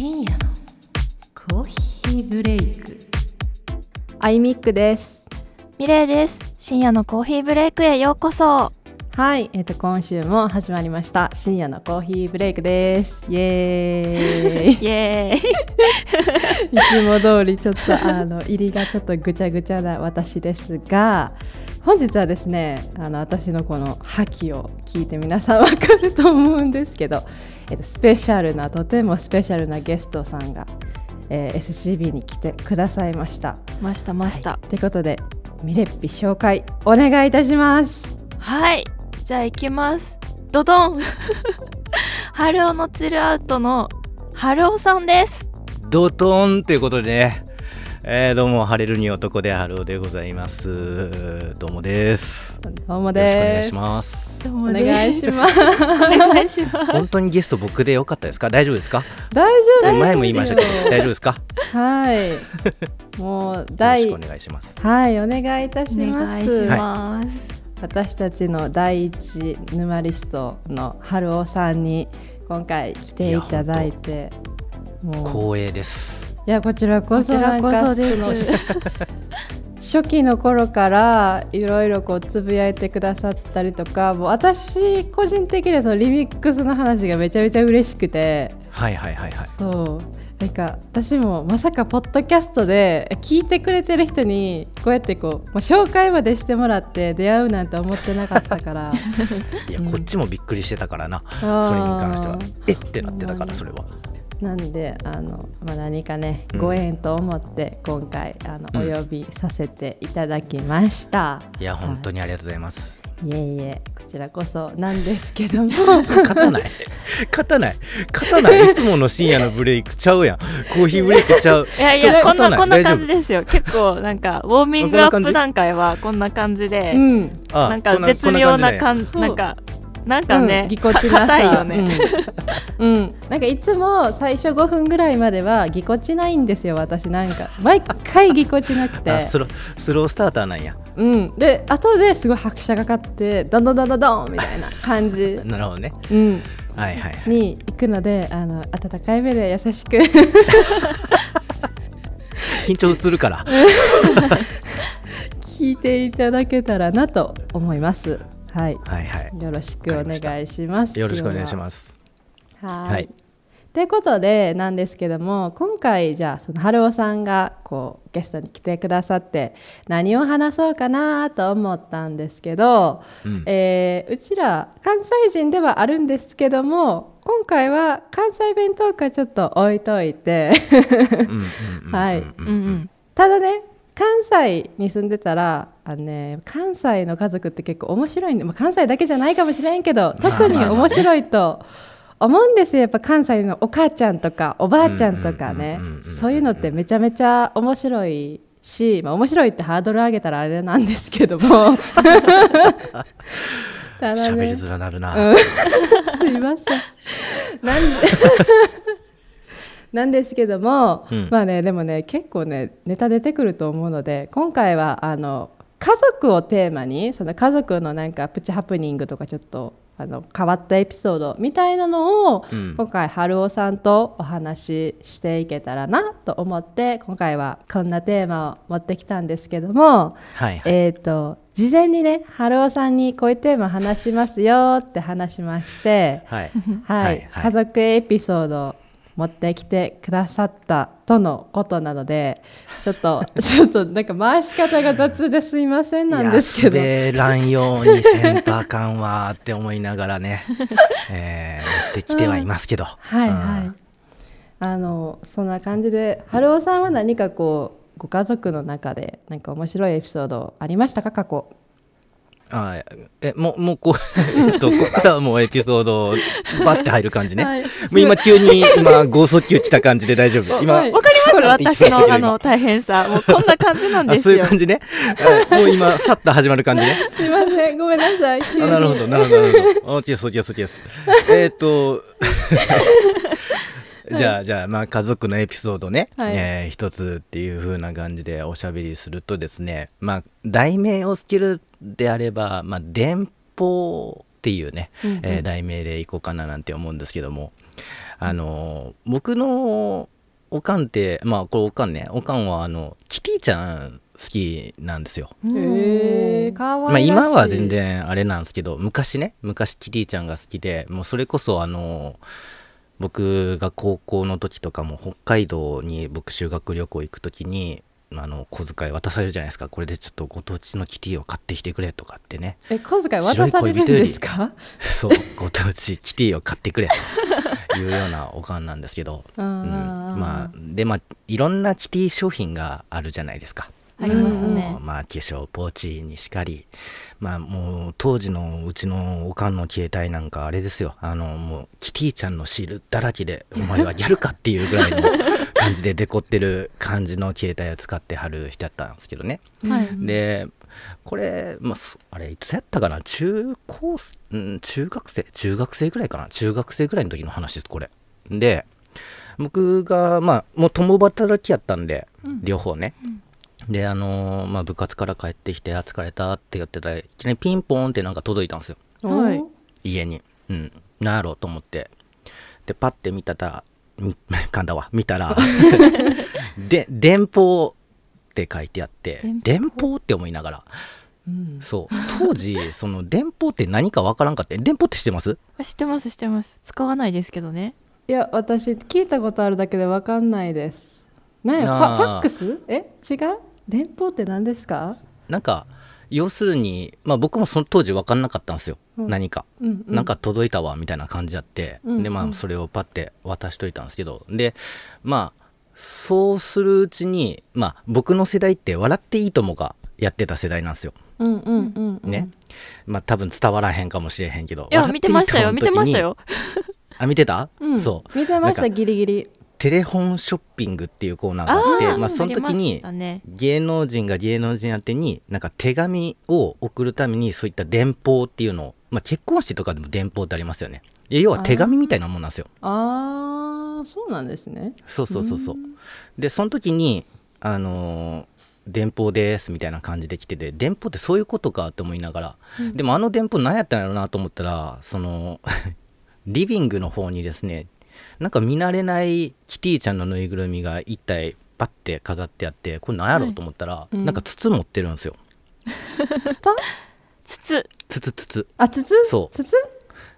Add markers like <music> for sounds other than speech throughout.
深夜のコーヒーブレイク。アイミックです。ミレイです。深夜のコーヒーブレイクへようこそ。はい、えっ、と今週も始まりました。深夜のコーヒーブレイクです。イエーイ。<laughs> イエーイ。<laughs> いつも通りちょっとあの入りがちょっとぐちゃぐちゃな私ですが本日はですねあの私のこの覇気を聞いて皆さんわかると思うんですけど、えっと、スペシャルなとてもスペシャルなゲストさんが、えー SCB に来てくださいました。ましたました。とい。うことでミレッピ紹介お願いいたします。はい、じゃあ行きます。ドドン。<laughs> 春尾のチルアウトの春尾さんです。ドトーンということでね、えー、どうも晴れるに男で春尾でございます。どうもです。よどうもろしくお願いしです。ます。どうもお願いします。お願いします本当にゲスト僕でよかったですか？大丈夫ですか？大丈夫ですよ。前も言いましたけど大丈夫ですか？はい。もうよろ第しくお願いします。はいお願いいたしおます。願いします、私たちの第一沼リストの春尾さんに今回来ていただいてもう。光栄ですいやこちらこそこちらこそなんかですその初期の頃からいろいろこうつぶやいてくださったりとかもう私個人的にはそのリミックスの話がめちゃめちゃ嬉しくて。はいはいはいはい。そう。なんか私もまさかポッドキャストで聞いてくれてる人にこうやってこう、まあ、紹介までしてもらって出会うなんて思ってなかったから。<laughs> いやこっちもびっくりしてたからな、ーそれに関しては。え？ってなってたからそれはなんであの、まあ、何かねうん。ご縁と思って今回あの、うん。お呼びさせていただきました。いや本当ににありがとうございます。いえいえこちらこそなんですけども。<laughs> 勝たない。勝たない。勝たない。いつもの深夜のブレイクちゃうやん。コーヒーブレイクちゃう。いやいやこんな勝こんな感じですよ。結構なんかウォーミングアップ段階はこんな感じで、うん。あなんかこ絶妙なこ感んじなんかなんかね、うんぎこちなさ。硬いよね、うん、うん。なんかいつも最初5分ぐらいまではぎこちないんですよ私なんか。毎回ぎこちなくて。あスロスロースターターなんや。うん。で後ですごい拍車がかかってどんどんどんどんどんみたいな感じ、<laughs> なるほどね。うん、はいはいはい。に行くのであの温かい目で優しく。<laughs> 緊張するから。<laughs> 聞いていただけたらなと思いますはい。はいはい。よろしくお願いします。よろしくお願いします。すは。いはい。ということでなんですけども今回じゃあその春尾さんがこうゲストに来てくださって何を話そうかなと思ったんですけど、うん。えーうちら関西人ではあるんですけども今回は関西弁トークはちょっと置いといて。はい。ただね関西に住んでたらあの、ね、関西の家族って結構面白いんで、まあ、関西だけじゃないかもしれんけど特に面白いと思うんですよやっぱ関西のお母ちゃんとかおばあちゃんとかねそういうのってめちゃめちゃ面白いし、まあ、面白いってハードル上げたらあれなんですけどもただね喋りづらなるな、うんすいません。なんでなんですけども、うんまあねでもね結構ねネタ出てくると思うので今回はあの家族をテーマにその家族のなんかプチハプニングとかちょっとあの変わったエピソードみたいなのを、うん。今回春尾さんとお話ししていけたらなと思って今回はこんなテーマを持ってきたんですけども、はいはい。えー、と事前にね春尾さんにこういうテーマ話しますよって話しまして、はい。はい。家族エピソードを持ってきてくださったとのことなのでちょっと <laughs> ちょっとなんか回し方が雑ですいませんなんですけど。滑らんようにせんとあかんわーって思いながらね、<laughs> えー、やってきてはいますけど、はいはい。うん。あのそんな感じで春尾さんは何かこうご家族の中でなんか面白いエピソードありましたか？過去あえもうもうこう <laughs> えっとここからはもうエピソードバッて入る感じね、はい。もう今急に今剛速球来た感じで大丈夫。今、はい。わかります？私のあの大変さ。もうこんな感じなんあそういう感じね。あもう今さっと始まる感じね。<laughs> すいません。ごめんなさい。あなるほど。なるほどなるほど。オッケーですオッケーですオッケーですえーっとじゃあじゃあまあ家族のエピソードね、はい。えー一つっていう風な感じでおしゃべりするとですね。まあ題名をつけるであればまあ電報っていうね、うんうん。えー題名でいこうかななんて思うんですけども。あの僕のおかんってまあこれおかんね。おかんはあのキティちゃん好きなんですよ。へえかわいまあ、らしい。今は全然あれなんですけど昔ね。昔キティちゃんが好きでもうそれこそあの僕が高校の時とかも北海道に僕修学旅行行く時にあの小遣い渡されるじゃないですか。これでちょっとご当地のキティを買ってきてくれとかってね。え小遣い渡されるんですか？そうご当地キティを買ってくれ。というようなおかんなんですけど、ううん。ん、まあでまあいろんなキティ商品があるじゃないですか。ありますうんねまあ化粧ポーチにしかりまあもう当時のうちのおかんの携帯なんかあれですよ。あのもうキティちゃんのシールだらけでお前はやるかっていうぐらいの感じでデコってる感じの携帯を使ってはる人やったんですけどね。はい。でこれ、まあ、そあれいつやったかな？中高ん中学生中学生ぐらいかな？中学生ぐらいの時の話ですこれ。で僕がまあもう共働きやったんで、両方ね、であのーまあ、部活から帰ってきて「あ疲れた」って言ってたらいきなりピンポンってなんか届いたんですよ。はい。家に。うん。なんやろうと思って。でパッて見たらみ <laughs> 噛んだわ。見たら <laughs> で電報って書いてあって電報？電報って思いながら。うん。そう。当時その電報って何かわからんかって電報って知ってます？あ知ってます知ってます。使わないですけどね。いや私聞いたことあるだけでわかんないです。なんやファックス？え？違う？電報って何ですか？なんか要するにまあ僕もその当時分かんなかったんですよ、うん。何か。うんうなんか届いたわみたいな感じやって、うんでまうん。あそれをパッて渡しといたんですけど。でまあそうするうちにまあ僕の世代って「笑っていいとも」がやってた世代なんですよ。うんうんうんうん。ね、まあ多分伝わらへんかもしれへんけど。いや見てましたよ見てましたよ。あ見てた、うん。そう見てました <laughs> ギリギリテレフォンショッピングっていうコーナーがあってまあその時に芸能人が芸能人宛てになんか手紙を送るためにそういった電報っていうのを、まあ、結婚式とかでも電報ってありますよね。要は手紙みたいなもんなんですよ。ああそうなんですね。そうそうそうそう。でその時にあのー電報ですみたいな感じで来てて電報ってそういうことかって思いながら、でもあの電報何やったんやろうなと思ったらその <laughs> リビングの方にですねなんか見慣れないキティちゃんのぬいぐるみが一体パッて飾ってあってこれ何やろうと思ったら、うん。なんか筒持ってるんですよ。<laughs> 筒？筒筒。あ筒？そう。筒？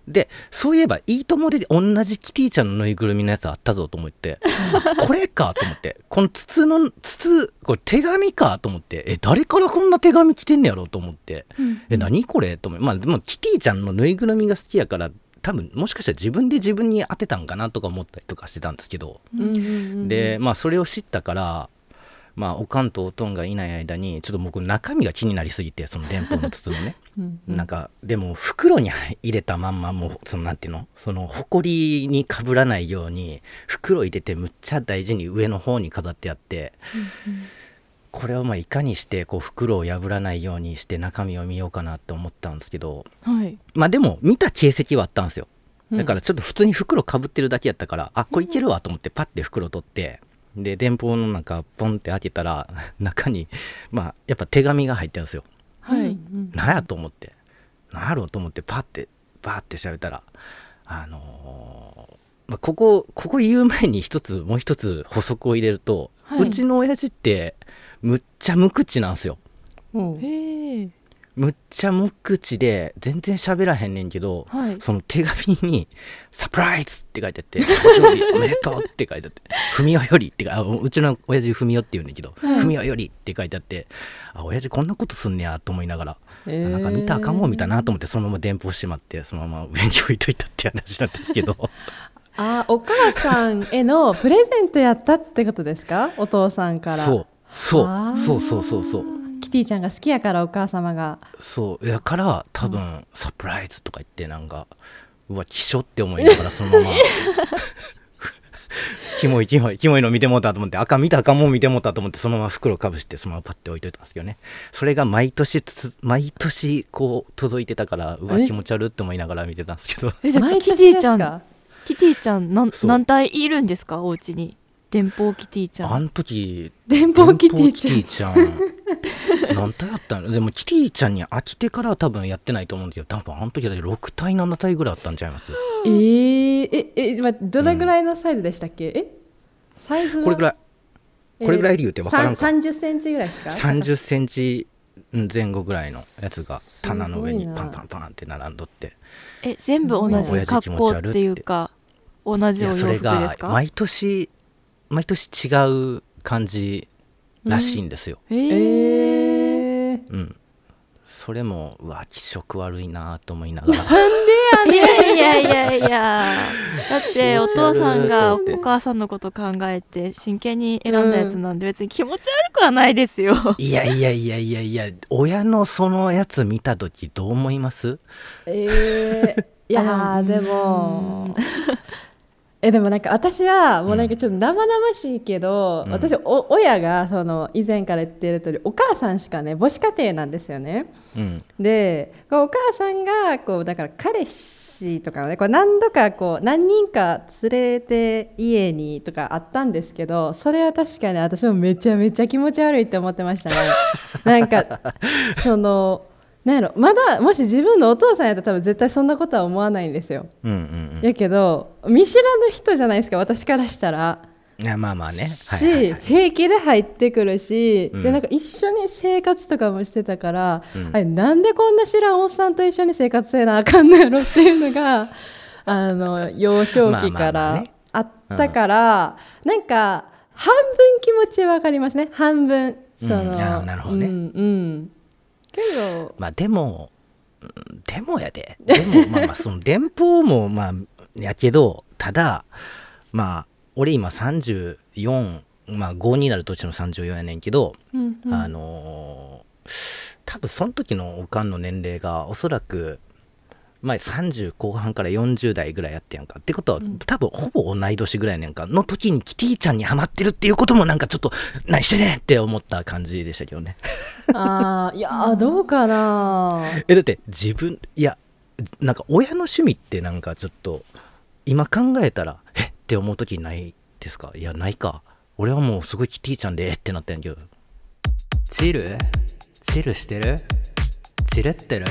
でそういえば「いいとも!」で同じキティちゃんのぬいぐるみのやつあったぞと思って <laughs> あこれかと思ってこの筒の筒これ手紙かと思ってえ誰からこんな手紙来てんねやろと思ってえ何これと思ってまあでもキティちゃんのぬいぐるみが好きやから多分もしかしたら自分で自分に当てたんかなとか思ったりとかしてたんですけど、でまあそれを知ったからまあおかんとおとんがいない間にちょっと僕中身が気になりすぎてその電報の筒のね。<laughs> うんなんかでも袋に入れたまんまもうそのなんていうの？その埃にかぶらないように袋入れてむっちゃ大事に上の方に飾ってあって、これをまあいかにしてこう袋を破らないようにして中身を見ようかなって思ったんですけどはい。まあでも見た形跡はあったんですよ。うん。だからちょっと普通に袋かぶってるだけやったから、あこれいけるわと思ってパッて袋取ってで電報の中ポンって開けたら <laughs> 中にまあやっぱ手紙が入ってるんですよ。はい、うんなんやと思って。なんやろうと思ってパッてバーって調べたらあのーまあ、ここここ言う前に一つもう一つ補足を入れると、はい。うちの親父ってむっちゃ無口なんですよ。むっちゃ無口で全然喋らへんねんけど、はい。その手紙に「サプライズ!」って書いてあって「誕生日おめでとう!」って書いてあって「<laughs> 文雄より」ってかあうちの親父文雄って言うんだけど「はい。文雄より」って書いてあってあ親父こんなことすんねやと思いながら、えー。なんか見たかんもん見たなと思ってそのまま電報してしまってそのまま上に置いといたって話なんですけど。<laughs> あお母さんへのプレゼントやったってことですか？お父さんから。そうそう。そうそうそうそう。キティちゃんが好きやからお母様が。そう。やから多分、サプライズとか言ってなんかうわ希少って思いながら <laughs> そのまま。キモいキモいキモいの見てもうたと思って赤見た赤もん見てもうたと思ってそのまま袋かぶしてそのままパッて置いといたんですけどね。それが毎年つ毎年こう届いてたからうわえ気持ち悪って思いながら見てたんですけど。えじゃあ毎キティちゃんキティちゃんなんそう。何体いるんですか？お家に電報キティちゃん。あの時電報キティちゃん。何体 <laughs> やったの？でもキティちゃんに飽きてからは多分やってないと思うんですけど多分あの時だって6体7体ぐらいあったんちゃいます？えー、ええまどれぐらいのサイズでしたっけ、え？サイズは？これぐらい。これぐらい理由って分からんか三30センチぐらいですか？30センチ前後ぐらいのやつが棚の上にパンパンパンって並んどって。え全部同じ格好っ持ち悪って。ていうか同いじお洋服でやそれがすか毎年毎年違う感じらしいんですよ、ええーー、うん。それもうわ気色悪いなと思いながら。いやいやいやいや。だってお父さんがお母さんのこと考えて真剣に選んだやつなんで別に気持ち悪くはないですよ。いやいやいやいやいや親のそのやつ見た時どう思います？えー、いやーでもえでもなんか私はもうなんかちょっと生々しいけど、うん。私お親がその以前から言ってる通りお母さんしかね母子家庭なんですよね。うん。でお母さんがこうだから彼氏とかをねこう何度かこう何人か連れて家にとかあったんですけどそれは確かに私もめちゃめちゃ気持ち悪いって思ってましたね。<laughs> なんかそのなんやろまだもし自分のお父さんやったら多分絶対そんなことは思わないんですよ。うんうんやけど見知らぬ人じゃないですか私からしたら。まあまあね。し、はいはいはい。平気で入ってくるし、うん。でなんか一緒に生活とかもしてたから、うん。あれなんでこんな知らんおっさんと一緒に生活せなあかんのやろっていうのが <laughs> あの幼少期かまあまあまあらね。あったから、なんか半分気持ちわかりますね。半分。その、うんあなるほどね。うんうんけど。まあでもうんでもやで。でもまあまあその電報もまあやけどただまあ俺今34まあ5になる年の34やねんけど、うんうん。あのー多分その時のおかんの年齢がおそらくまあ30後半から40代ぐらいやってやんか。ってことは、多分ほぼ同い年ぐらいやねんか。の時にキティちゃんにハマってるっていうこともなんかちょっと何してねんって思った感じでしたけどね。<laughs> あーいやーどうかな。<laughs> えだって自分いやなんか親の趣味ってなんかちょっと今考えたらえって思う時ないですか？いやないか。俺はもうすごいキティちゃんでえってなってんけど。チル？チルしてる？チルってる？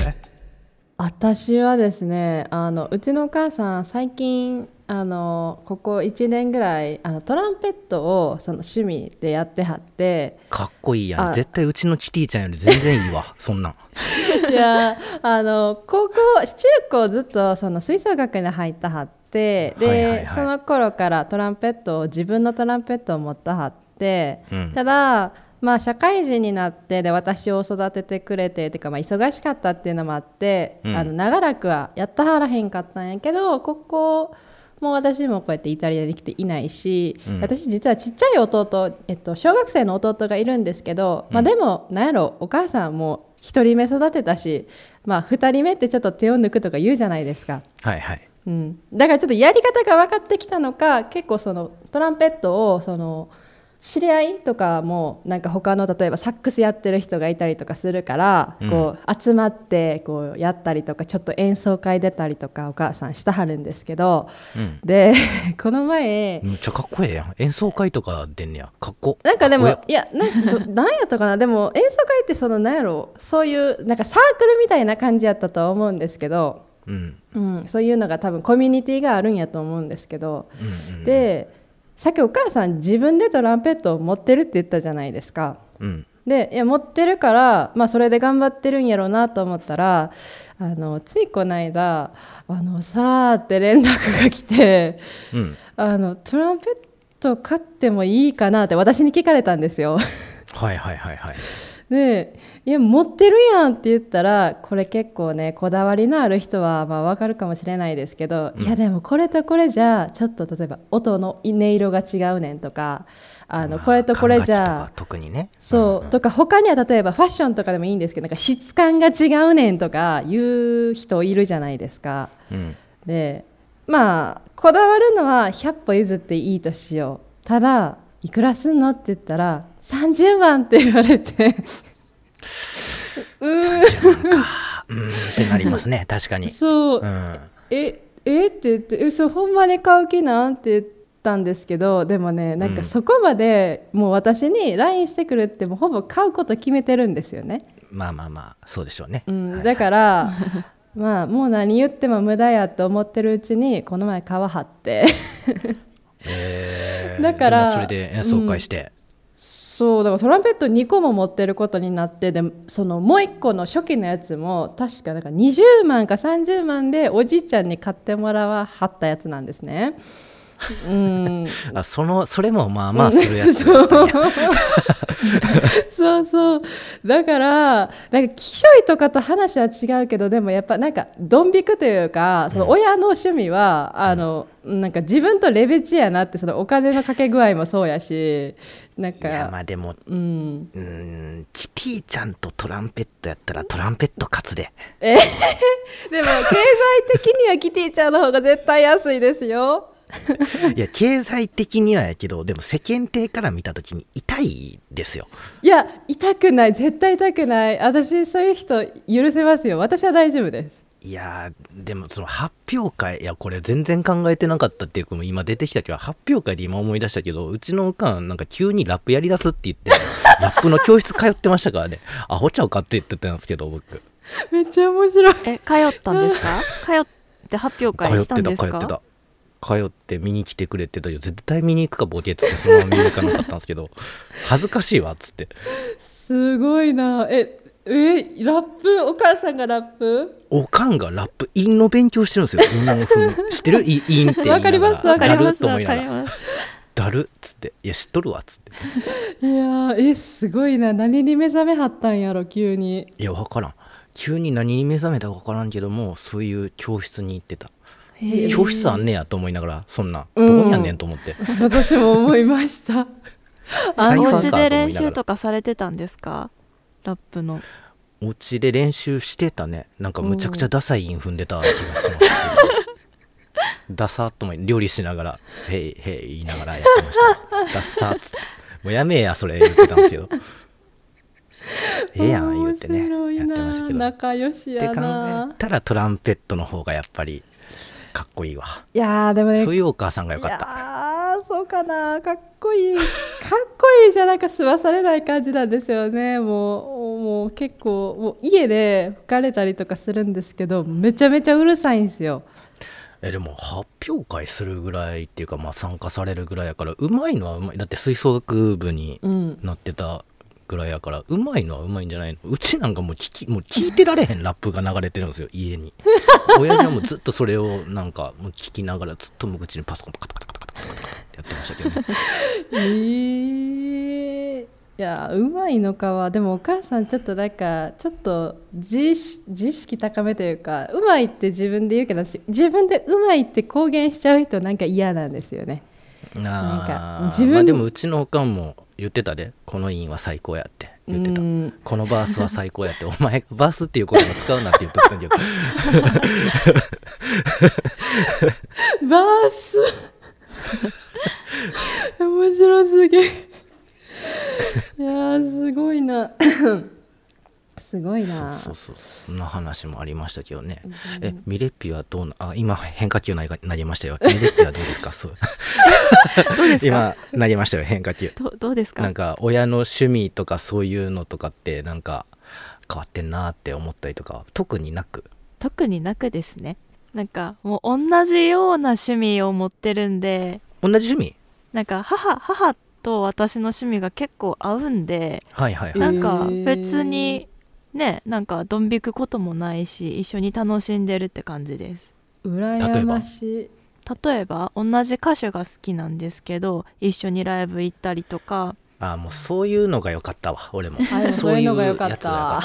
私はですねあのうちのお母さん最近あのここ1年ぐらいあのトランペットをその趣味でやってはって。かっこいいやん。あ絶対うちのキティちゃんより全然いいわ <laughs> そんなん。いやあの高校中高ずっとその吹奏楽に入ったはって。で、はいはいはい。その頃からトランペットを自分のトランペットを持ったはって、うん。ただまあ社会人になってで私を育ててくれてってかまあ忙しかったっていうのもあって、うん。あの長らくはやったはらへんかったんやけどここもう私もこうやってイタリアに来ていないし、うん。私実はちっちゃい弟、えっと、小学生の弟がいるんですけど、まあ、でもなんやろお母さんも1人目育てたし、まあ、2人目ってちょっと手を抜くとか言うじゃないですか。はいはい。うん、だからちょっとやり方が分かってきたのか結構そのトランペットをその知り合いとかもなんか他の例えばサックスやってる人がいたりとかするから、うん。こう集まってこうやったりとかちょっと演奏会出たりとかお母さんしたはるんですけどうん。で <laughs> この前めっちゃかっこええやん。演奏会とか出んねや。かっこなんかでもいやなんど <laughs> なんやったかな？でも演奏会ってそのなんやろそういうなんかサークルみたいな感じやったとは思うんですけど、ええうん。うん、そういうのが多分コミュニティがあるんやと思うんですけど、うんうん。でさっきお母さん自分でトランペットを持ってるって言ったじゃないですか。うんでいや持ってるから、まあ、それで頑張ってるんやろうなと思ったらあのついこの間あのさーって連絡が来てうんあのトランペット買ってもいいかなって私に聞かれたんですよ。はいはいはいはいで「いや持ってるやん」って言ったらこれ結構ねこだわりのある人はまあ分かるかもしれないですけど、うん。いやでもこれとこれじゃちょっと例えば音の音色が違うねんとかあのまあこれとこれじゃか特にね。そう、んん。とか他には例えばファッションとかでもいいんですけどなんか質感が違うねんとか言う人いるじゃないですか。うん。でまあこだわるのは100歩譲っていいとしよう。ただいくらすんのって言ったら30万って言われて。<laughs> うーん30万か。うんってなりますね。確かに。そう、うん。ええって言ってえそうほんまに買う気なん？って言ったんですけどでもねなんかうん。そこまでもう私に LINE してくるってもうほぼ買うこと決めてるんですよね、まあまあまあそうでしょうね、うん。はいだから <laughs> まあもう何言っても無駄やと思ってるうちにこの前皮張って。えー。だからそれで演奏会して、そうだからトランペット2個も持ってることになってでそのもう1個の初期のやつも確かなんか20万か30万でおじいちゃんに買ってもらわはったやつなんですね。うん、<laughs> あそのそれもまあまあするやつだったんや。<laughs> そうそう。だからなんか気象医とかと話は違うけどでもやっぱなんかドン引くというかその親の趣味は、あのなんか自分とレベチやなってそのお金のかけ具合もそうやしなんいやまかあでもうん。うーんキティちゃんとトランペットやったらトランペット勝つででも経済的にはキティちゃんの方が絶対安いですよ。<laughs> いや経済的にはやけどでも世間体から見た時に痛いですよ。いや痛くない。絶対痛くない。私そういう人許せますよ。私は大丈夫です。いやーでもその発表会いやこれ全然考えてなかったっていうか今出てきたけど発表会で今思い出したけどうちのおかんなんか急にラップやりだすって言って <laughs> ラップの教室通ってましたからね。アホちゃうかって言ってたんですけど僕。めっちゃ面白い。え通ったんですか？通って発表会したんですか？通ってた通ってた。通って見に来てくれてたよ。絶対見に行くかボケっつってそのまま見に行かなかったんですけど恥ずかしいわっつって。すごいな。ええラップ？お母さんがラップ？おかんがラップ韻の勉強してるんですよ。韻の風知ってる？韻韻って言いながら。わかりますわかります。わからりますだるっつって。いや知っとるわっつって。いやーえすごいな。何に目覚めはったんやろ急に？いや分からん。急に何に目覚めたか分からんけどもそういう教室に行ってた。教室あんねやと思いながらそんな。うん。どこにあんねんと思って、私も思いました。あお家で練習とかされてたんですか？ラップの。お家で練習してたね。なんかむちゃくちゃダサい韻踏んでた気がしましたけどダサっとも料理しながら「へいへい」言いながらやってました。ダサっつって。もうやめえやそれ言ってたんですけど。ええやん言ってね。やってましたけど。な仲良しやって考なえたらトランペットの方がやっぱりかっこいいわ。いやーでもねそういうお母さんがよかった。いやーそうかな。かっこいい。かっこいいじゃなんか吸わされない感じなんですよねもうもう結構もう家で吹かれたりとかするんですけどめちゃめちゃうるさいんですよ。えでも発表会するぐらいっていうか、まあ、参加されるぐらいやからうまいのはうまいだって吹奏楽部にうんなってたぐらいやからうまいのはうまいんじゃないの。うちなんかもう聞きもう聞いてられへんラップが流れてるんですよ家に。<laughs> 親父はもうずっとそれをなんかもう聞きながらずっと無口にパソコンパカカカカタってやってましたけどねえー、いやうまいのかは。でもお母さんちょっとなんかちょっと自意識自意識高めというかうまいって自分で言うけど私自分でうまいって公言しちゃう人なんか嫌なんですよね。なんか自分まあでもうちのおかんも言ってたで。この韻は最高やって。言ってた。うん。このバースは最高やって。お前がバースっていう言葉使うなって言ってたけどバース。<laughs> 面白すぎいやーすごいな。すごいな。そうそうそうそんな話もありましたけどね、えミレッピはどうなあ今変化球なりなりましたよ。ミレッピはどうですか？そう。どうですか？今なりましたよ。変化球。どどうですか？なんか親の趣味とかそういうのとかってなんか変わってんなって思ったりとかは特になく？特になくですね。なんかもう同じような趣味を持ってるんで。同じ趣味？なんか母母と私の趣味が結構合うんではいはいはい、なんか別にねなんかドン引くこともないし一緒に楽しんでるって感じです。羨ましい。例えば同じ歌手が好きなんですけど一緒にライブ行ったりとか。あもうそういうのが良かったわ俺も。そういうのが良かった。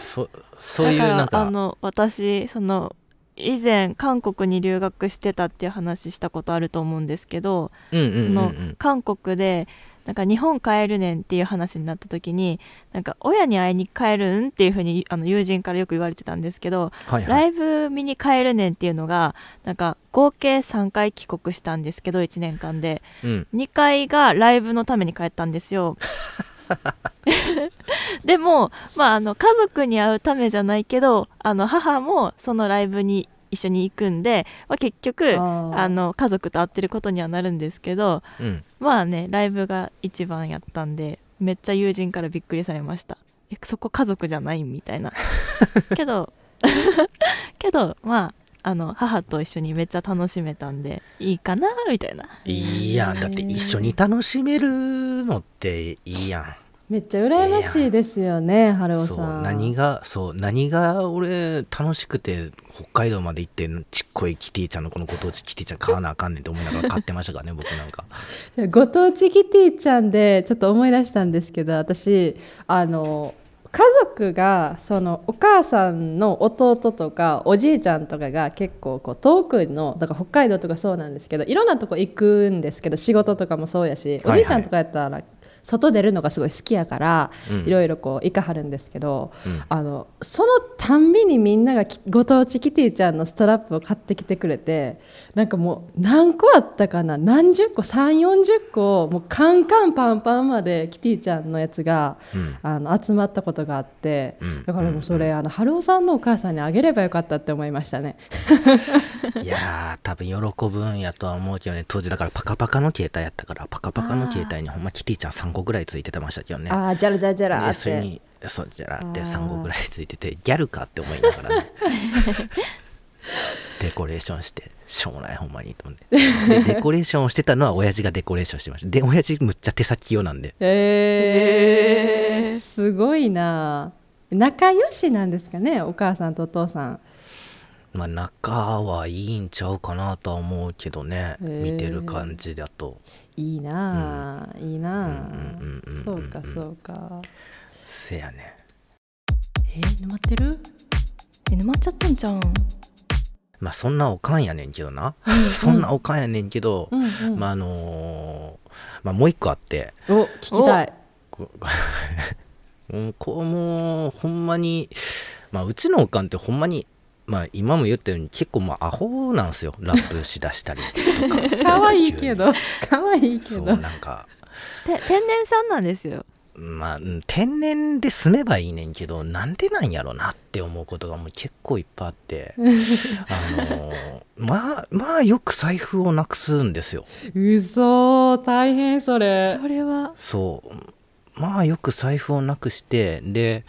そ <laughs> そういうだからなんか。あの私その以前韓国に留学してたっていう話したことあると思うんですけど、うんうんうんうそのん韓国でなんか日本帰るねんっていう話になった時になんか親に会いに帰るんっていうふうにあの友人からよく言われてたんですけど、はいはい。ライブ見に帰るねんっていうのがなんか合計3回帰国したんですけど1年間で。うん。2回がライブのために帰ったんですよ <laughs> <laughs> でも、まあ、あの家族に会うためじゃないけどあの母もそのライブに一緒に行くんで、まあ、結局あの家族と会ってることにはなるんですけどうん。まあねライブが一番やったんでめっちゃ友人からびっくりされました。えそこ家族じゃないみたいな。<laughs> けど <laughs> けどまああの母と一緒にめっちゃ楽しめたんでいいかなみたいな。いいやん。だって一緒に楽しめるのっていいやんめっちゃ羨ましいですよね春尾そうさん。何がそう何が俺楽しくて北海道まで行ってちっこいキティちゃんのこのご当地キティちゃん買わなあかんねんって思いながら買ってましたからね <laughs> 僕なんか。ご当地キティちゃんでちょっと思い出したんですけど私あの家族がそのお母さんの弟とかおじいちゃんとかが結構こう遠くのだから北海道とかそうなんですけどいろんなとこ行くんですけど仕事とかもそうやしおじいちゃんとかやったら外出るのがすごい好きやから、うん。いろいろこう行かはるんですけど、うん。あのそのたんびにみんながきご当地キティちゃんのストラップを買ってきてくれてなんかもう何個あったかな何十個3 4 0個もうカンカンパンパンまでキティちゃんのやつが、うん。あの集まったことがあって、うん。だからもうそれ、あの春尾さんのお母さんにあげればよかったって思いましたね。<laughs> いやー多分喜ぶんやとは思うけどね当時だからパカパカの携帯やったからパカパカの携帯にほんまキティちゃん3個ぐらいついてましたけどね。ああじゃらじゃらじゃらでってそれにそうじゃらってあー3個ぐらいついててギャルかって思いながらね。<laughs> デコレーションしてしょうもないほんまにと思って。でデコレーションをしてたのは親父がデコレーションしてました。で親父むっちゃ手先器用なんで。えー、すごいな。仲良しなんですかねお母さんとお父さんまあ仲はいいんちゃうかなとは思うけどね。へー。見てる感じだと。いいなあ、いいなあ、うんうんうんうんうんそうかそうか。せやねえー、沼ってる？え沼っちゃったんじゃん？まあそんなおかんやねんけどな。<laughs> そんなおかんやねんけど、うんうん、まああのーまあもう一個あって。お聞きたい。<laughs> こうん。こうもうほんまにまあうちのおかんってほんまにまあ今も言ったように結構まあアホなんですよ。ラップしだしたりとか。<laughs> 可愛いけど。可愛いけそうどなんか。て天然さんなんですよ。まあうん天然で住めばいいねんけどなんでなんやろなって思うことがもう結構いっぱいあって。<laughs> あのーまあまあよく財布をなくすんですよ。嘘大変それ。それはそうまあよく財布をなくしてで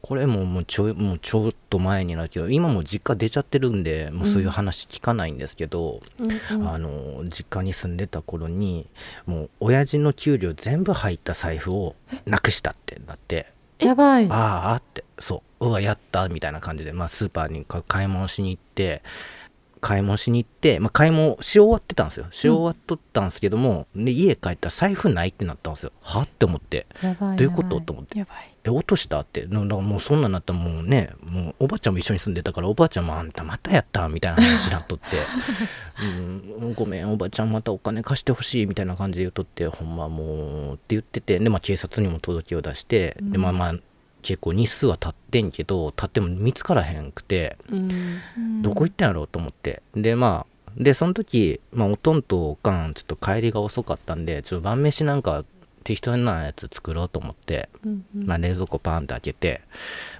これももうちょいもうちょっと前になるけど今もう実家出ちゃってるんでもうそういう話聞かないんですけど、うん。うんあの実家に住んでた頃にもう親父の給料全部入った財布をなくしたってなって。やばい。ああってそう。うわやったみたいな感じで、まあ、スーパーにか買い物しに行って買い物しに行って、まあ、買い物し終わってたんですよ。し終わっとったんですけども、で家帰ったら財布ないってなったんですよ。はって思って。どういうことと思って。え落としたって？だからもうそんなんなったらもうねもうおばあちゃんも一緒に住んでたからおばあちゃんもあんたまたやったみたいな話になっとって。<laughs> うんごめんおばあちゃんまたお金貸してほしいみたいな感じで言うとってほんまもうって言っててで、まあ、警察にも届けを出して、でまあまあ結構日数は経ってんけど経っても見つからへんくてうん。どこ行ったんやろうと思って。でまあでその時、まあ、おとんとおかんちょっと帰りが遅かったんでちょっと晩飯なんか適当なやつ作ろうと思ってうんうん。まあ、冷蔵庫パーンって開けて、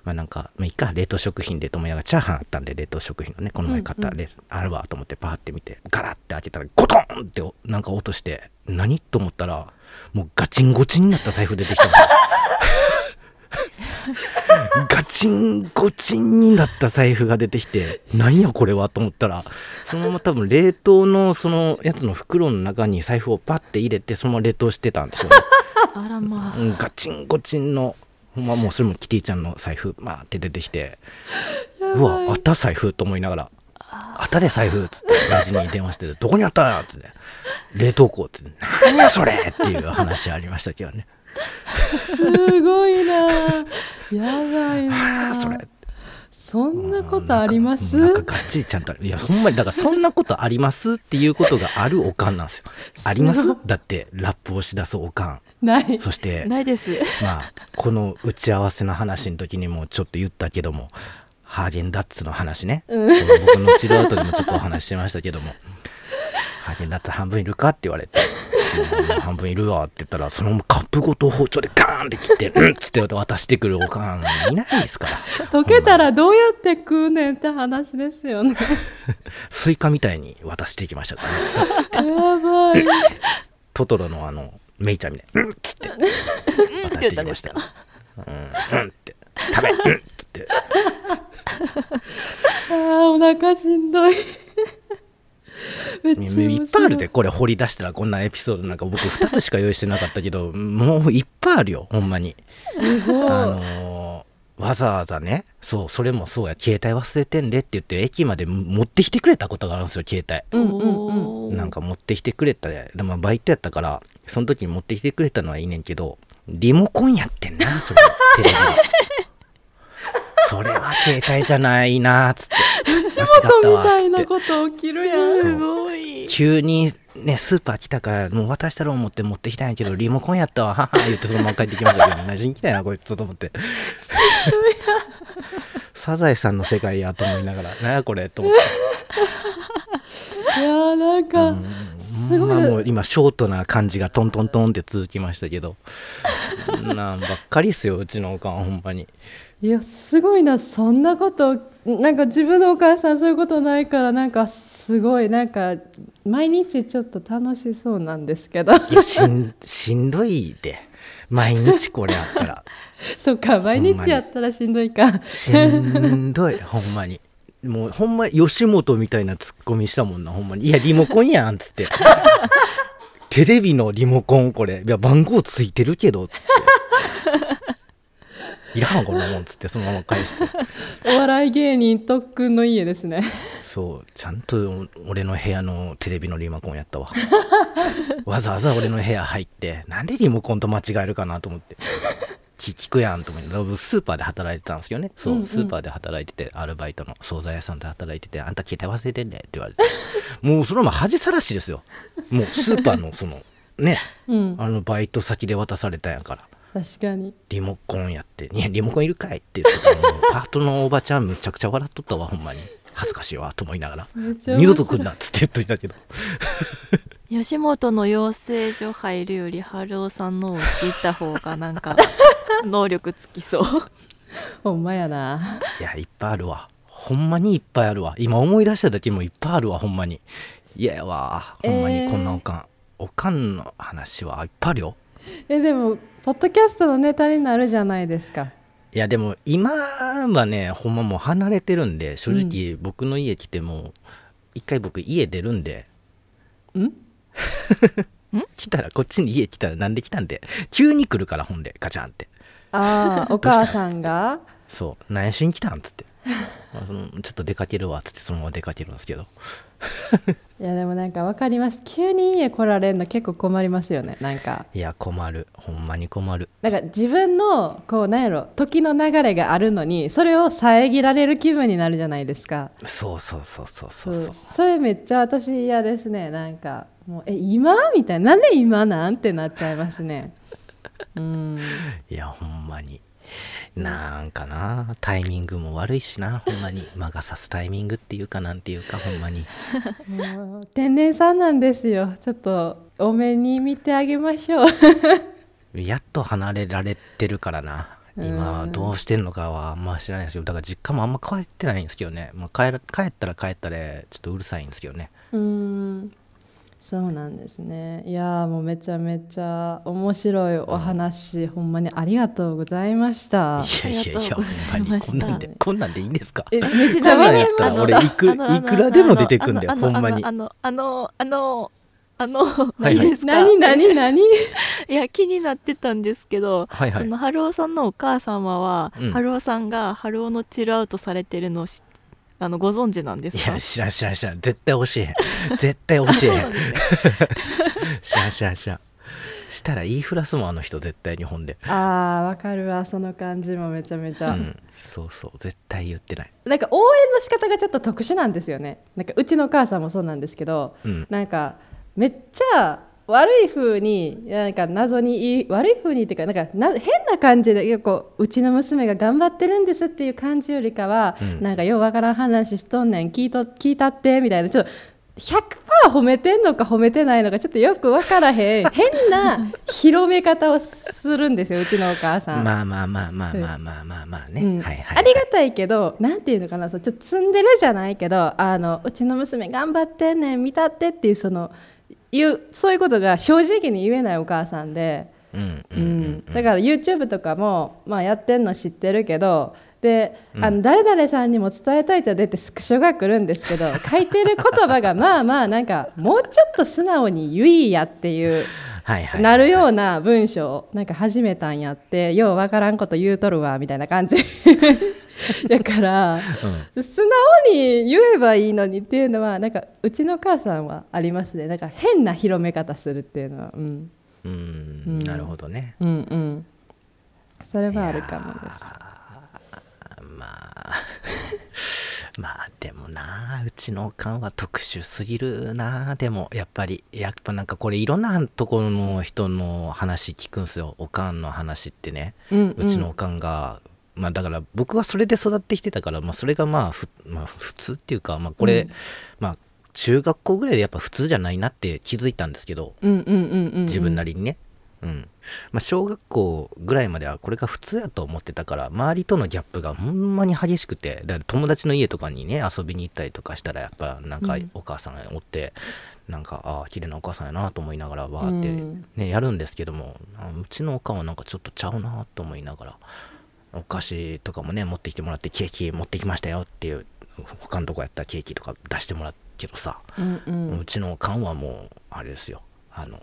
まあなんか、まあいいか、冷凍食品でと思いながら、チャーハンあったんで、冷凍食品のね、この前買ったうんレ、あるわと思ってパーって見て、ガラッて開けたら、ゴトンってなんか音して、何と思ったら、もうガチンゴチンになった財布出てきたんですよ。<laughs> ガチンゴチンになった財布が出てきて、何やこれはと思ったら、そのまま多分冷凍のそのやつの袋の中に財布をパッて入れて、そのまま冷凍してたんでしょうね。<laughs> あらまあうんガチンゴチンのほんまもうそれもキティちゃんの財布まあって出てきてうわあった財布と思いながら「あったで財布」っつって親父に電話して「どこにあったんや」っつって「冷凍庫」っつって「何やそれ!」っていう話ありましたけどねすごいな。やばい「あなあそれ」そんなことあります？なんかがっちりちゃんといやほんまにだからそんなことありますっていうことがあるおかんなんですよ。あります？だってラップをしだすおかん。ない。そしてないです。まあこの打ち合わせの話の時にもちょっと言ったけどもハーゲンダッツの話ね、うん。僕の治療後でもちょっとお話ししましたけども。ハーゲンダッツ半分いるかって言われて半分いるわって言ったらそのままカップごと包丁でガーンって切ってうんっつって渡してくるおかんいないですから。溶けたらどうやって食うねんって話ですよね。スイカみたいに渡していきましたからね。やばい。トトロのあのメイちゃんみたいにうんっつって渡してきました。ようんうんって。食べうんっつって。<laughs> あーお腹しんどいい。っぱいあるでこれ掘り出したらこんなエピソードなんか僕2つしか用意してなかったけどもういっぱいあるよほんまに。すごい、あのーわざわざねそうそれもそうや携帯忘れてんでって言って駅まで持ってきてくれたことがあるんですよ携帯。うんうんうん。なんか持ってきてくれたででもバイトやったからその時に持ってきてくれたのはいいねんけどリモコンやってんなそれテレビの <laughs> それは携帯じゃないなっつって間違ったみわたいなこと起きるやん。そうすごい。急にねスーパー来たからもう渡したろう思って持ってきたんやけどリモコンやったわ。はは言ってそのまま帰ってきましたけど同じに来たやなこいつと思って。<laughs> サザエさんの世界やと思いながら何やこれと思って。いやーなんか、うんすごい。まあもう今ショートな感じがトントントンって続きましたけど。<laughs> なんばっかりっすようちのおかんほんまに。いやすごいなそんなこと。なんか自分のお母さんそういうことないからなんかすごいなんか毎日ちょっと楽しそうなんですけど。いやしんしんどいで毎日これあったら。<laughs> そっか毎日やったらしんどいか。しんどいほんまにもうほんま吉本みたいなツッコミしたもんなほんまに。いやリモコンやんっつって。<laughs> テレビのリモコンこれ。いや番号ついてるけどっつって。いらんこんなもんっつってそのまま返して。お笑い芸人特訓の家ですね。そう。ちゃんと俺の部屋のテレビのリモコンやったわ。わざわざ俺の部屋入ってなんでリモコンと間違えるかなと思って聞聞くやんと思って僕スーパーで働いてたんですよね。そう、うんうん。スーパーで働いててアルバイトの惣菜屋さんで働いててあんた携帯忘れてんねって言われて。<laughs> もうそれも恥さらしですよ。もうスーパーのそのね。<laughs> うん。あのバイト先で渡されたんやから。確かに。リモコンやって「いやリモコンいるかい?」って言ってパートのおばちゃんむちゃくちゃ笑っとったわほんまに。恥ずかしいわと思いながら。二度と来んなっつって言っといたけど吉本の養成所入るより春雄さんのを聞いた方がなんか <laughs> 能力つきそう。ほんまやな。いやいっぱいあるわ。ほんまにいっぱいあるわ。今思い出しただけもいっぱいあるわほんまに。いややわ。ほんまにこんなおかん、おかんの話はいっぱいあるよ。えでもポッドキャストのネタになるじゃないですか。いやでも今はねほんまもう離れてるんで正直僕の家来ても一回僕家出るんで。ん？<laughs> 来たらこっちに家来たらなんで来たんで。急に来るからほんでガチャンって。ああ <laughs> お母さんが？そう。何しに来たんっつって。まあそのちょっと出かけるわっつってそのまま出かけるんですけど。<laughs> いやでもなんかわかります。急に家来られるの結構困りますよねなんか。いや困る。ほんまに困る。なんか自分のこうなんやろ時の流れがあるのにそれを遮られる気分になるじゃないですか。そうそうそうそうそそうう。そうそれめっちゃ私嫌ですねなんかもうえ今？みたいな。なんで今なん？てなっちゃいますね。うん。<laughs> いやほんまに。なんかな。タイミングも悪いしな。ほんまに。<laughs> 魔が差すタイミングっていうかなんていうかほんまに。もう天然さんなんですよ。ちょっと多めに見てあげましょう。<laughs> やっと離れられてるからな。今はどうしてんのかはあんま知らないですよだから実家もあんま帰ってないんですけどね、まあ、帰ら帰ったら帰ったでちょっとうるさいんですよね。うんそうなんですね。いやーもうめちゃめちゃ面白いお話、ほんまにありがとうございました。いやいやいやほんありがとうござまにこんなんでこんなんでいいんですか？えめっちちゃなみに笑いましあの俺いくいくらでも出てくんだよほんまに。あのあのあのあのはいはい。何ですか？何何何？<laughs> いや気になってたんですけど、はいはい。その春雄さんのお母様は、うん。春雄さんが春雄のチルアウトされてるのをしあのご存知なんですか？いや知らん知らん知らん。絶対教えへん。<laughs> 絶対教えへん。知らん知らん知らん。したら言いふらすもんあの人絶対日本で。あーわかるわその感じもめちゃめちゃ、うんそうそう絶対言ってない。なんか応援の仕方がちょっと特殊なんですよね。なんかうちのお母さんもそうなんですけどうん。なんかめっちゃ悪い風になんか謎に悪い風にっていうかなんかな変な感じで結構うちの娘が頑張ってるんですっていう感じよりかは、うん。なんかようわからん話しとんねん聞いと聞いたってみたいな。ちょっと100%褒めてんのか褒めてないのかちょっとよく分からへん。<laughs> 変な広め方をするんですようちのお母さん。まあまあまあまあまあまあまあまあね、うん。はいはい。ありがたいけどなんていうのかなそうちょっとツンデレじゃないけどあのうちの娘頑張ってんねん見たってっていうそのいうそういうことが正直に言えないお母さんで、うんだから YouTube とかも、まあ、やってんの知ってるけどで、あの誰々さんにも伝えたいと出てスクショが来るんですけど <laughs> 書いてる言葉がまあまあなんかもうちょっと素直に言いやっていう。なるような文章をなんか始めたんやってようわからんこと言うとるわみたいな感じ <laughs> やからうん。素直に言えばいいのにっていうのはなんかうちの母さんはありますね。なんか変な広め方するっていうのは。うん。ううん。んなるほどね。うんうん。それはあるかもです。まあ。<laughs> まあでもなうちのおかんは特殊すぎるな。でもやっぱりやっぱなんかこれいろんなところの人の話聞くんすよ。おかんの話ってね。うん。うちのおかんが、まあだから僕はそれで育ってきてたから、まあ、それがまあふ、まあ、普通っていうか、まあ、これ、うん。まあ中学校ぐらいでやっぱ普通じゃないなって気づいたんですけどうんうんうんうん自分なりにね、うん。まあ、小学校ぐらいまではこれが普通やと思ってたから周りとのギャップがほんまに激しくてだから友達の家とかにね遊びに行ったりとかしたらやっぱなんかうん。お母さんがおって、なんかああ綺麗なお母さんやなと思いながらわーってうん。ね、やるんですけどもあうちのおかんはなんかちょっとちゃうなと思いながらお菓子とかもね持ってきてもらってケーキ持ってきましたよっていう他のとこやったらケーキとか出してもらうけどさ、うんうん。うちのおかんはもうあれですよ。あの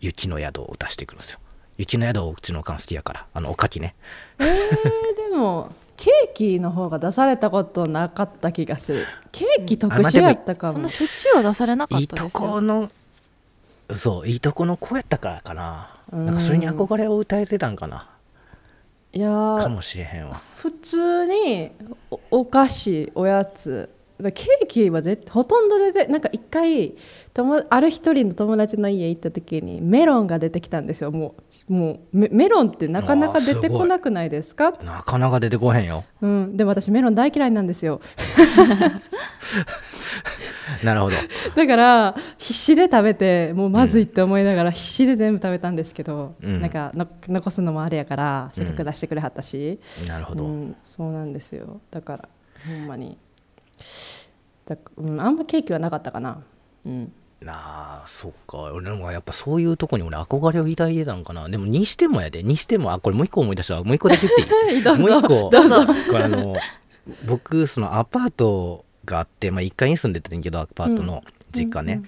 雪の宿を出してくるんですよ。雪の宿をうちのおかん好きやから。あのおかきね。えー、でもケーキの方が出されたことなかった気がする。ケーキ特殊やったかも。そんなしょっちゅうは出されなかっいいとたですよ。このそういいとこの子やったからかな。うん。なんかそれに憧れを歌えてたんかないやーかもしれへんわ。普通におお菓子おやつ。だケーキは絶ほとんど出てなんか一回友ある一人の友達の家行った時にメロンが出てきたんですよ。もうもうメメロンってなかなか出てこなくないですか？なかなか出てこへんよ。うん、でも私メロン大嫌いなんですよ <laughs> <laughs> なるほど。だから必死で食べてもうまずいって思いながら必死で全部食べたんですけど、うん。なんかの残すのもあれやからせっかく出してくれはったし、なるほど、うん、そうなんですよ。だからほんまに。だ、うん、あんまケーキはなかったかな、うん、なあそっか。俺もやっぱそういうとこに俺憧れを抱いてたんかな。でもにしてもやで。にしてもあこれもう一個思い出したわ。もう一個だけ言っていい？<laughs> もう一個。どうぞ。これあの僕そのアパートがあって、まあ、1階に住んでたんやけどアパートの実家ね、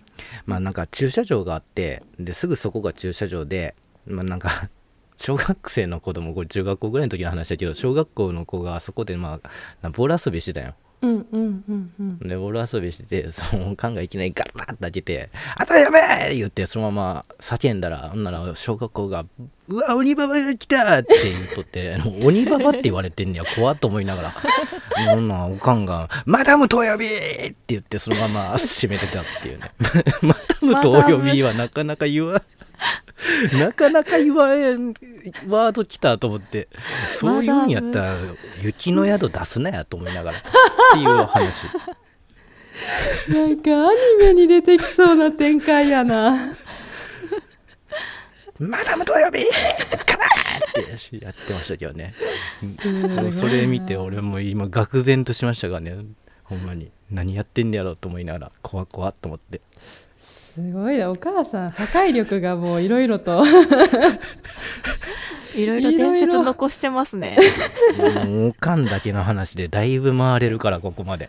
まあなんか駐車場があってですぐそこが駐車場でまあなんか <laughs> 小学生の子供これ中学校ぐらいの時の話だけど小学校の子がそこでまあボール遊びしてたようんうんうんうんでボール遊びしてて <laughs> そのおかんがいきなりガラッと開けて「あたらやめえ!」言ってそのまま叫んだらほんなら小学校が「うわ鬼ババが来た!」って言っとって「<laughs> 鬼ババって言われてんねや怖っと思いながらほんならおかんが「マダムと呼び!」って言ってそのまま閉めてたっていうね <laughs> マダムと呼びはなかなか言わ <laughs> なかなか言わえんワード来たと思ってそういうんやったら雪の宿出すなやと思いながら <laughs> っていう話。なんかアニメに出てきそうな展開やな。マダムと呼びカラーってやってましたけどね。それ見て俺も今愕然としましたからね。ほんまに。何やってんねやろうと思いながら怖怖っと思ってすごいな。お母さん破壊力がもういろいろと。<laughs> いろいろ伝説残してますね。もうおかんだけの話でだいぶ回れるからここまで、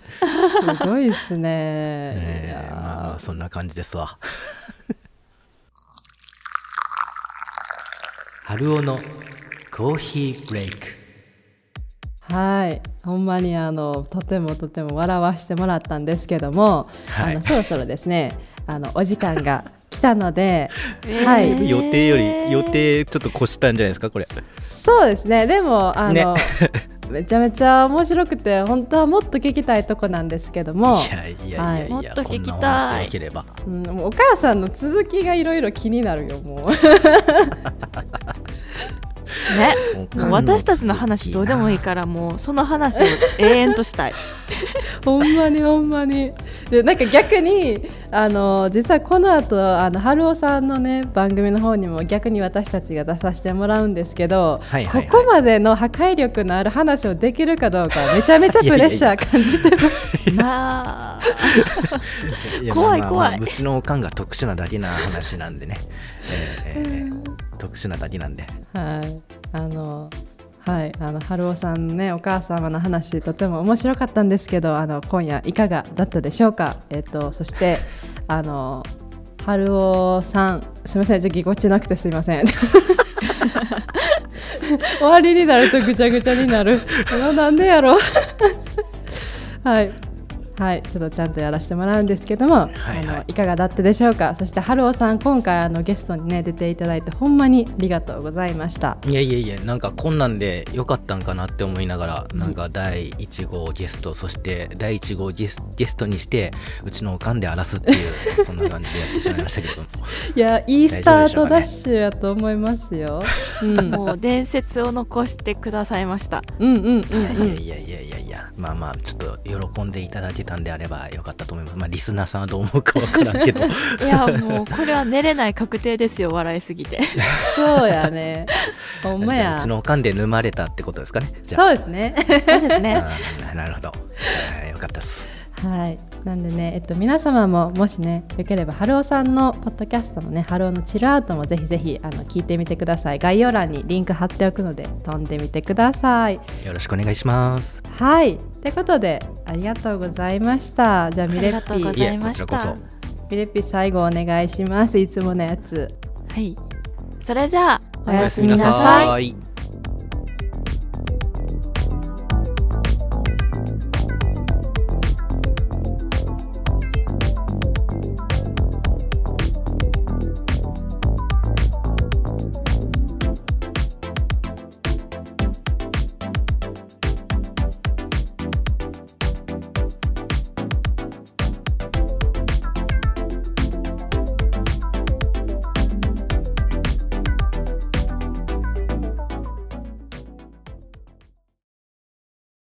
すごいっすね。えーいやー。まあまあそんな感じですわ。<laughs> 春尾のコーヒーブレイク。はい。ほんまにあのとてもとても笑わしてもらったんですけども、はい。あのそろそろですねあのお時間が来たので、<laughs> はい。えー予定より予定ちょっと越したんじゃないですかこれ。そうですね。でもあの、ね。<laughs> めちゃめちゃ面白くて本当はもっと聞きたいとこなんですけども、いやいやいやいや、もっと聞きたい。うん、もうお母さんの続きがいろいろ気になるよもう。<laughs> ね。もう私たちの話どうでもいいからもうその話を永遠としたい。ほんまにほんまに。でなんか逆にあの実はこの後あの春尾さんのね番組の方にも逆に私たちが出させてもらうんですけど、はいはいはい。ここまでの破壊力のある話をできるかどうかめちゃめちゃプレッシャー感じてます。な <laughs> あいや怖いまあまあまあ怖い。うちのおかんが特殊なだけな話なんでね、えーえー特殊なだけなんで。はい、あの、はい、あの春尾さんのね、お母様の話、とても面白かったんですけど、あの今夜いかがだったでしょうか？えっと、そして、<laughs> あの。春尾さん、すみません、じゃ、ぎこちなくてすみません。<laughs> 終わりになるとぐちゃぐちゃになる。<laughs> ななんでやろう。はい。はい、ちょっとちゃんとやらせてもらうんですけども、はいはい。あのいかがだったでしょうか？そして春尾さん今回あのゲストにね出ていただいてほんまにありがとうございました。いやいやいやなんかこんなんでよかったんかなって思いながらなんか第1号ゲストそして第1号ゲスゲストにしてうちのおかんで荒らすっていう <laughs> そんな感じでやってしまいましたけども。いやいいスタートダッシュやと思いますよ、<laughs> うん、もう伝説を残してくださいました。うんうんうん。いやいやいやいやいやまあまあちょっと喜んでいただけたんであればよかったと思います。まあリスナーさんはどう思うかわからんけど。<laughs> いやもうこれは寝れない確定ですよ笑いすぎて。<laughs> そうやね。ほんまや。うちのおかんで沼れたってことですかね。じゃあ。そうですね。そうですねなるほど、はいよかったです。はいなんでね、えっと、皆様ももしねよければ春尾さんのポッドキャストのね春尾のチルアウトもぜひぜひあの聞いてみてください。概要欄にリンク貼っておくので飛んでみてください。よろしくお願いします。はい。ってことでありがとうございました。じゃあミレッありがとうピーミレッピー最後お願いします。いつものやつ。はい。それじゃあおおややすみなすみなさい